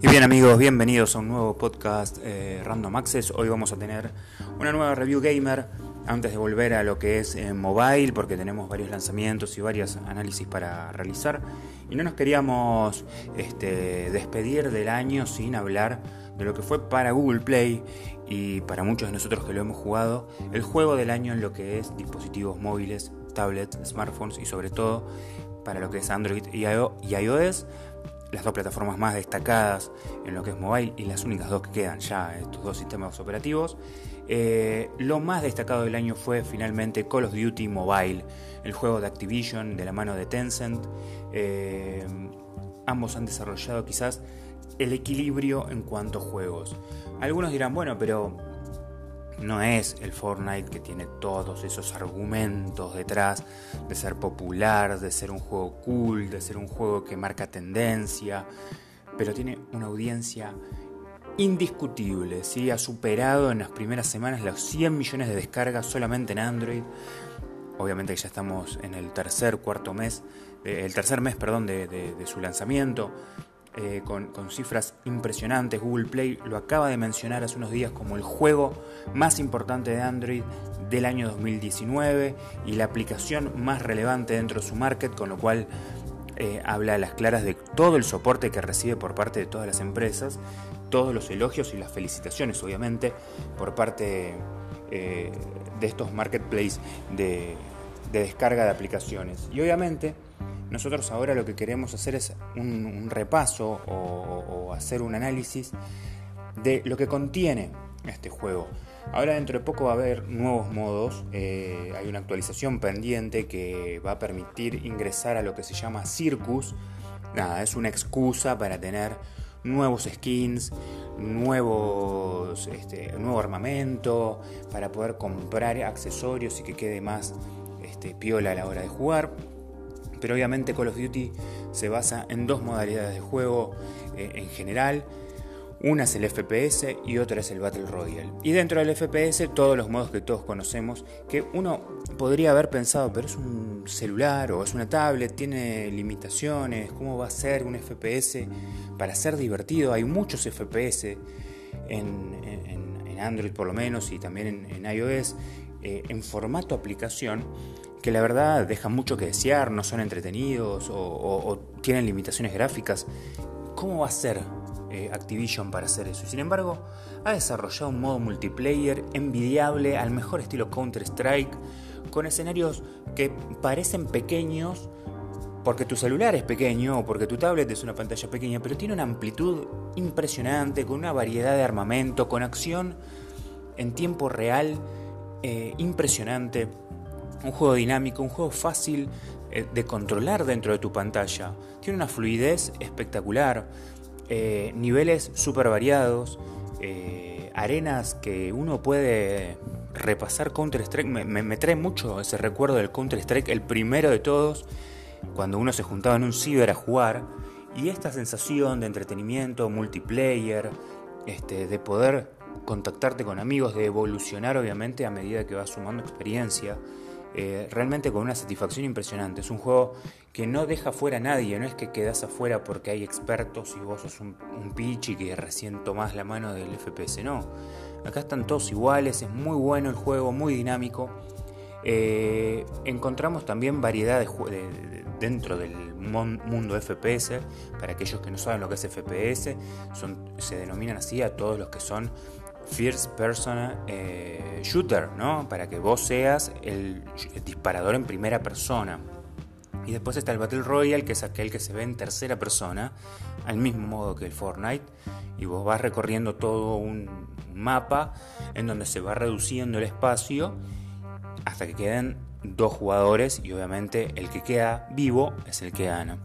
Y bien amigos, bienvenidos a un nuevo podcast eh, Random Access. Hoy vamos a tener una nueva review gamer antes de volver a lo que es eh, mobile porque tenemos varios lanzamientos y varios análisis para realizar. Y no nos queríamos este, despedir del año sin hablar de lo que fue para Google Play y para muchos de nosotros que lo hemos jugado, el juego del año en lo que es dispositivos móviles, tablets, smartphones y sobre todo para lo que es Android y iOS las dos plataformas más destacadas en lo que es mobile y las únicas dos que quedan ya, estos dos sistemas operativos. Eh, lo más destacado del año fue finalmente Call of Duty Mobile, el juego de Activision de la mano de Tencent. Eh, ambos han desarrollado quizás el equilibrio en cuanto a juegos. Algunos dirán, bueno, pero no es el Fortnite que tiene todos esos argumentos detrás de ser popular, de ser un juego cool, de ser un juego que marca tendencia, pero tiene una audiencia indiscutible. ¿sí? Ha superado en las primeras semanas los 100 millones de descargas solamente en Android. Obviamente que ya estamos en el tercer, cuarto mes, eh, el tercer mes, perdón, de su lanzamiento. Eh, con, cifras impresionantes. Google Play lo acaba de mencionar hace unos días como el juego más importante de Android del año 2019 y la aplicación más relevante dentro de su market, con lo cual eh, habla a las claras de todo el soporte que recibe por parte de todas las empresas, todos los elogios y las felicitaciones, obviamente, por parte eh, de estos marketplaces de, de descarga de aplicaciones. Y obviamente, nosotros ahora lo que queremos hacer es un, repaso o, hacer un análisis de lo que contiene este juego. Ahora dentro de poco va a haber nuevos modos, eh, hay una actualización pendiente que va a permitir ingresar a lo que se llama Circus. Nada, es una excusa para tener nuevos skins, nuevos, este, nuevo armamento, para poder comprar accesorios y que quede más este, piola a la hora de jugar. Pero obviamente Call of Duty se basa en dos modalidades de juego eh, en general. Una es el FPS y otra es el Battle Royale. Y dentro del FPS todos los modos que todos conocemos, que uno podría haber pensado, pero es un celular o es una tablet, tiene limitaciones, ¿cómo va a ser un FPS para ser divertido? Hay muchos FPS en, Android por lo menos y también en, iOS eh, en formato aplicación que la verdad dejan mucho que desear, no son entretenidos o, tienen limitaciones gráficas. ¿Cómo va a ser eh, Activision para hacer eso? Sin embargo, ha desarrollado un modo multiplayer envidiable al mejor estilo Counter-Strike, con escenarios que parecen pequeños porque tu celular es pequeño o porque tu tablet es una pantalla pequeña, pero tiene una amplitud impresionante, con una variedad de armamento, con acción en tiempo real eh, impresionante un juego dinámico, un juego fácil eh, de controlar dentro de tu pantalla. Tiene una fluidez espectacular, eh, niveles súper variados, eh, arenas que uno puede repasar Counter-Strike. Me, trae mucho ese recuerdo del Counter-Strike, el primero de todos, cuando uno se juntaba en un ciber a jugar. Y esta sensación de entretenimiento, multiplayer, este, de poder contactarte con amigos, de evolucionar obviamente a medida que vas sumando experiencia. Eh, realmente con una satisfacción impresionante. Es un juego que no deja fuera a nadie, no es que quedas afuera porque hay expertos y vos sos un, pichi que recién tomás la mano del FPS, no. Acá están todos iguales, es muy bueno el juego, muy dinámico. Eh, encontramos también variedad de, dentro del mundo FPS. Para aquellos que no saben lo que es FPS, son, se denominan así a todos los que son first person eh, shooter, ¿no? Para que vos seas el, disparador en primera persona. Y después está el Battle Royale, que es aquel que se ve en tercera persona, al mismo modo que el Fortnite. Y vos vas recorriendo todo un mapa en donde se va reduciendo el espacio hasta que queden dos jugadores y obviamente el que queda vivo es el que gana.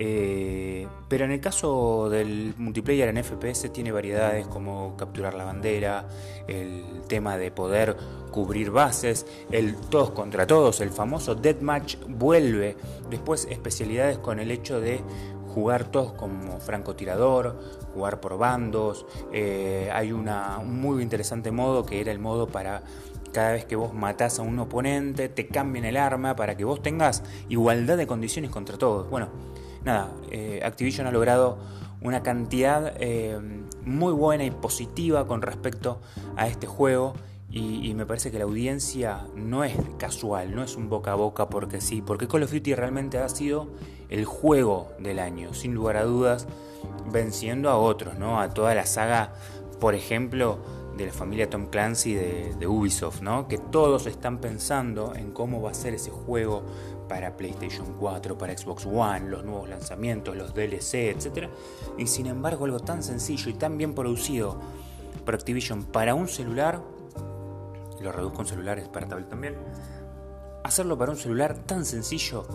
Eh, pero en el caso del multiplayer en FPS tiene variedades como capturar la bandera, el tema de poder cubrir bases, el todos contra todos, el famoso deathmatch vuelve. Después especialidades con el hecho de jugar todos como francotirador, jugar por bandos. Eh, hay una, un muy interesante modo que era el modo para cada vez que vos matás a un oponente, te cambien el arma para que vos tengas igualdad de condiciones contra todos. Bueno, nada, eh, Activision ha logrado una cantidad eh, muy buena y positiva con respecto a este juego. Y, me parece que la audiencia no es casual, no es un boca a boca porque sí, porque Call of Duty realmente ha sido el juego del año, sin lugar a dudas, venciendo a otros, ¿no? A toda la saga, por ejemplo, de la familia Tom Clancy de, Ubisoft, ¿no? Que todos están pensando en cómo va a ser ese juego para PlayStation 4, para Xbox One, los nuevos lanzamientos, los DLC, etc. Y sin embargo, algo tan sencillo y tan bien producido por Activision para un celular, lo reduzco en celulares para tablet también, hacerlo para un celular tan sencillo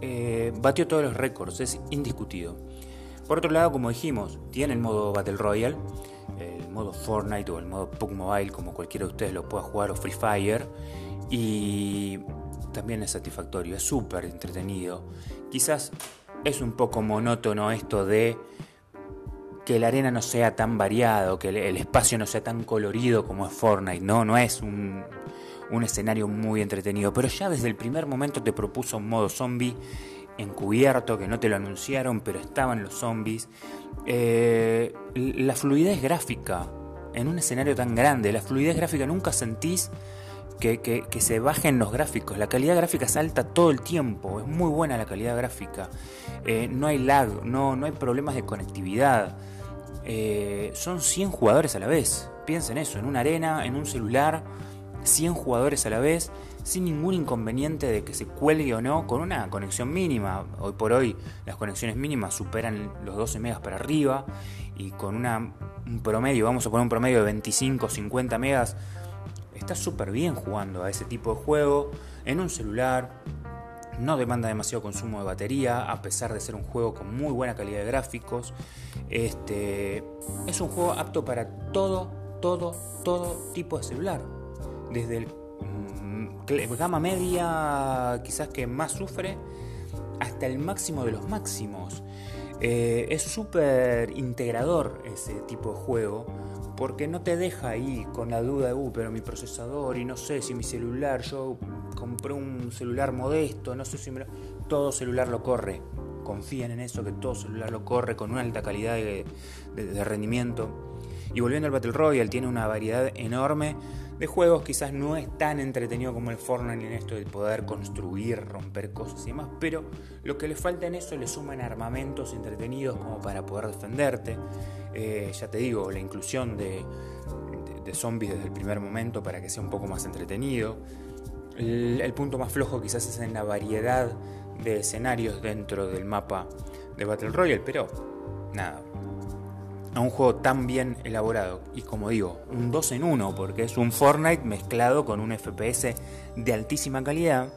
eh, batió todos los récords, es indiscutido. Por otro lado, como dijimos, tiene el modo Battle Royale, el modo Fortnite o el modo PUBG Mobile, como cualquiera de ustedes lo pueda jugar, o Free Fire, y también es satisfactorio, es súper entretenido. Quizás es un poco monótono esto de que la arena no sea tan variado, que el espacio no sea tan colorido como es Fortnite, no, no es un, un escenario muy entretenido, pero ya desde el primer momento te propuso un modo zombie encubierto, que no te lo anunciaron, pero estaban los zombies. Eh, la fluidez gráfica en un escenario tan grande, la fluidez gráfica nunca sentís que, se bajen los gráficos. La calidad gráfica es alta todo el tiempo, es muy buena la calidad gráfica. Eh, no hay lag, no, no hay problemas de conectividad. Eh, son 100 jugadores a la vez. Piensen eso, en una arena, en un celular 100 jugadores a la vez, sin ningún inconveniente de que se cuelgue o no, con una conexión mínima. Hoy por hoy las conexiones mínimas superan los 12 megas para arriba y con un promedio, vamos a poner un promedio de 25, 50 megas, está súper bien jugando a ese tipo de juego en un celular. No demanda demasiado consumo de batería, a pesar de ser un juego con muy buena calidad de gráficos. Este, es un juego apto para todo, todo, todo tipo de celular desde el mm, gama media quizás que más sufre hasta el máximo de los máximos. Eh, es súper integrador ese tipo de juego porque no te deja ahí con la duda de, uh, pero mi procesador y no sé si mi celular, yo compré un celular modesto, no sé si todo celular lo corre. Confíen en eso, que todo celular lo corre con una alta calidad de, de rendimiento. Y volviendo al Battle Royale, tiene una variedad enorme de juegos quizás no es tan entretenido como el Fortnite en esto de poder construir, romper cosas y demás, pero lo que le falta en eso le suman armamentos entretenidos como para poder defenderte. Eh, ya te digo, la inclusión de, de, zombies desde el primer momento para que sea un poco más entretenido. El, el punto más flojo quizás es en la variedad de escenarios dentro del mapa de Battle Royale, pero nada, a un juego tan bien elaborado. Y como digo, un 2 en 1, porque es un Fortnite mezclado con un FPS de altísima calidad.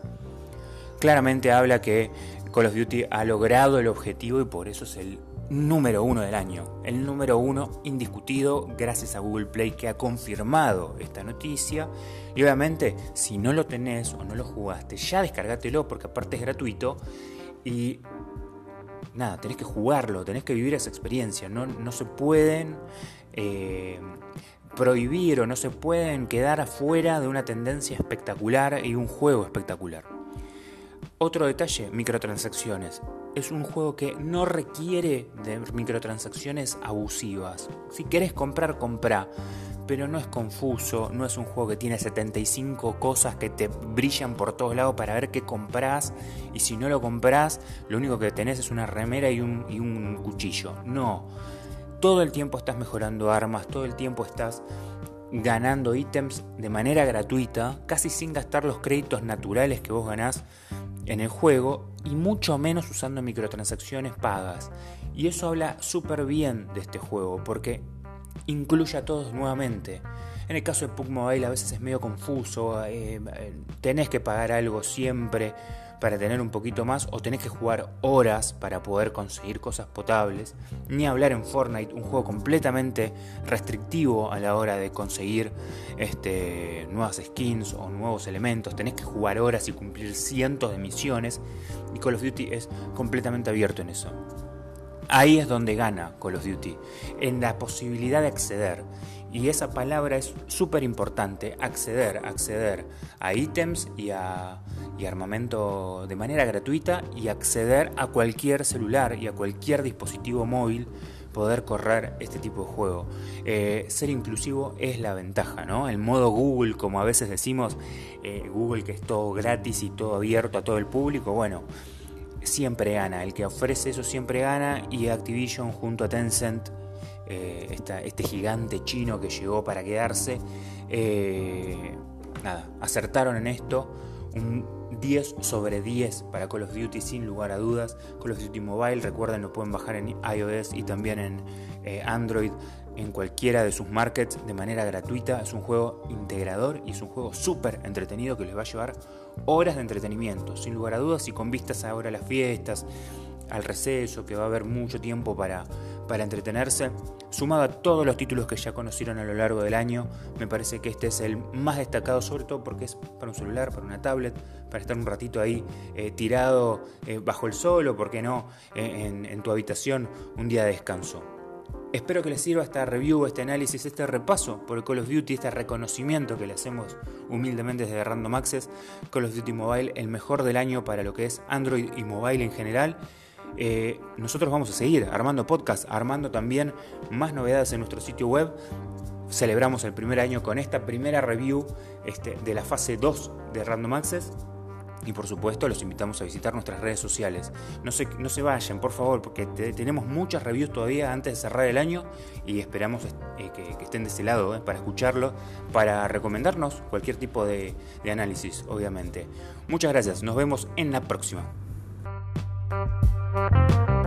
Claramente habla que Call of Duty ha logrado el objetivo y por eso es el número uno del año. El número uno indiscutido gracias a Google Play que ha confirmado esta noticia. Y obviamente, si no lo tenés o no lo jugaste, ya descargátelo porque aparte es gratuito. Y nada, tenés que jugarlo, tenés que vivir esa experiencia, no, no se pueden eh, prohibir o no se pueden quedar afuera de una tendencia espectacular y un juego espectacular. Otro detalle, microtransacciones. Es un juego que no requiere de microtransacciones abusivas. Si querés comprar, compra pero no es confuso, no es un juego que tiene 75 cosas que te brillan por todos lados para ver qué compras y si no lo compras, lo único que tenés es una remera y un, y un cuchillo. No, todo el tiempo estás mejorando armas, todo el tiempo estás ganando ítems de manera gratuita, casi sin gastar los créditos naturales que vos ganás en el juego y mucho menos usando microtransacciones pagas. Y eso habla súper bien de este juego, porque incluye a todos nuevamente. En el caso de PUBG Mobile a veces es medio confuso, eh, eh, tenés que pagar algo siempre para tener un poquito más o tenés que jugar horas para poder conseguir cosas potables. Ni hablar en Fortnite, un juego completamente restrictivo a la hora de conseguir este, nuevas skins o nuevos elementos. Tenés que jugar horas y cumplir cientos de misiones y Call of Duty es completamente abierto en eso. Ahí es donde gana Call of Duty, en la posibilidad de acceder. Y esa palabra es súper importante, acceder, acceder a ítems y a armamento de manera gratuita y acceder a cualquier celular y a cualquier dispositivo móvil poder correr este tipo de juego. Eh, ser inclusivo es la ventaja, ¿no? El modo Google, como a veces decimos, eh, Google que es todo gratis y todo abierto a todo el público, bueno, siempre gana. El que ofrece eso siempre gana y Activision junto a Tencent, eh, este gigante chino que llegó para quedarse, nada, acertaron en esto. Un, 10 sobre 10 para Call of Duty sin lugar a dudas. Call of Duty Mobile, recuerden, lo pueden bajar en iOS y también en eh, Android en cualquiera de sus markets de manera gratuita. Es un juego integrador y es un juego súper entretenido que les va a llevar horas de entretenimiento, sin lugar a dudas, y con vistas ahora a las fiestas, al receso, que va a haber mucho tiempo para, para entretenerse. Sumado a todos los títulos que ya conocieron a lo largo del año, me parece que este es el más destacado, sobre todo porque es para un celular, para una tablet, para estar un ratito ahí eh, tirado eh, bajo el sol o, por qué no, en, en tu habitación un día de descanso. Espero que les sirva esta review, este análisis, este repaso por el Call of Duty, este reconocimiento que le hacemos humildemente desde Random Access. Call of Duty Mobile, el mejor del año para lo que es Android y mobile en general. Eh, nosotros vamos a seguir armando podcast, armando también más novedades en nuestro sitio web. Celebramos el primer año con esta primera review este, de la fase 2 de Random Access. Y por supuesto los invitamos a visitar nuestras redes sociales. No se, no se vayan, por favor, porque tenemos muchas reviews todavía antes de cerrar el año y esperamos eh, que, estén de ese lado eh, para escucharlo, para recomendarnos cualquier tipo de análisis, obviamente. Muchas gracias, nos vemos en la próxima. Bye.